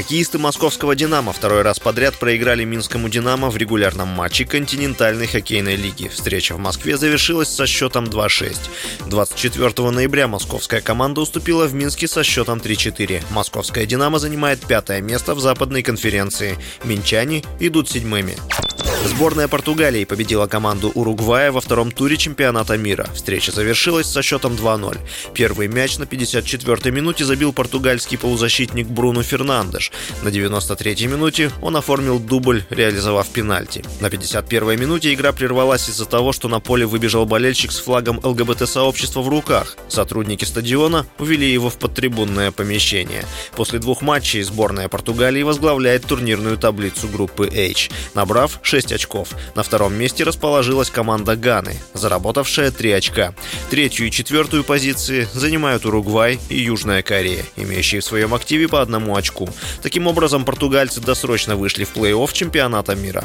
Хоккеисты московского «Динамо» второй раз подряд проиграли Минскому «Динамо» в регулярном матче континентальной хоккейной лиги. Встреча в Москве завершилась со счетом 2-6. 24 ноября московская команда уступила в Минске со счетом 3-4. Московская «Динамо» занимает пятое место в западной конференции. Минчане идут седьмыми. Сборная Португалии победила команду Уругвая во втором туре чемпионата мира. Встреча завершилась со счетом 2-0. Первый мяч на 54-й минуте забил португальский полузащитник Бруно Фернандеш. На 93-й минуте он оформил дубль, реализовав пенальти. На 51-й минуте игра прервалась из-за того, что на поле выбежал болельщик с флагом ЛГБТ-сообщества в руках. Сотрудники стадиона увели его в подтрибунное помещение. После двух матчей сборная Португалии возглавляет турнирную таблицу группы H, набрав 6 6 очков. На втором месте расположилась команда Ганы, заработавшая 3 очка. Третью и четвертую позиции занимают Уругвай и Южная Корея, имеющие в своем активе по одному очку. Таким образом, португальцы досрочно вышли в плей-офф чемпионата мира.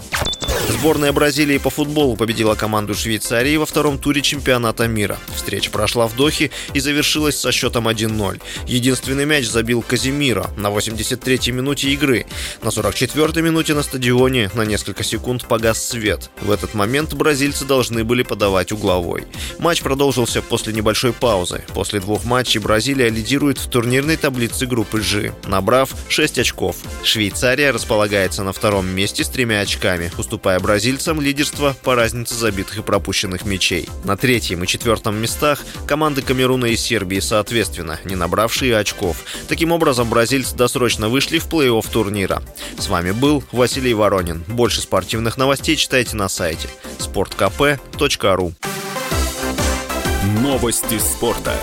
Сборная Бразилии по футболу победила команду Швейцарии во втором туре чемпионата мира. Встреча прошла в Дохе и завершилась со счетом 1-0. Единственный мяч забил Казимира на 83-й минуте игры. На 44-й минуте на стадионе на несколько секунд погас свет. В этот момент бразильцы должны были подавать угловой. Матч продолжился после небольшой паузы. После двух матчей Бразилия лидирует в турнирной таблице группы G, набрав 6 очков. Швейцария располагается на втором месте с тремя очками, уступая бразильцам лидерство по разнице забитых и пропущенных мячей. На третьем и четвертом местах команды Камеруна и Сербии соответственно, не набравшие очков. Таким образом, бразильцы досрочно вышли в плей-офф турнира. С вами был Василий Воронин. Больше спортивных новостей читайте на сайте sportkp.ru Новости спорта.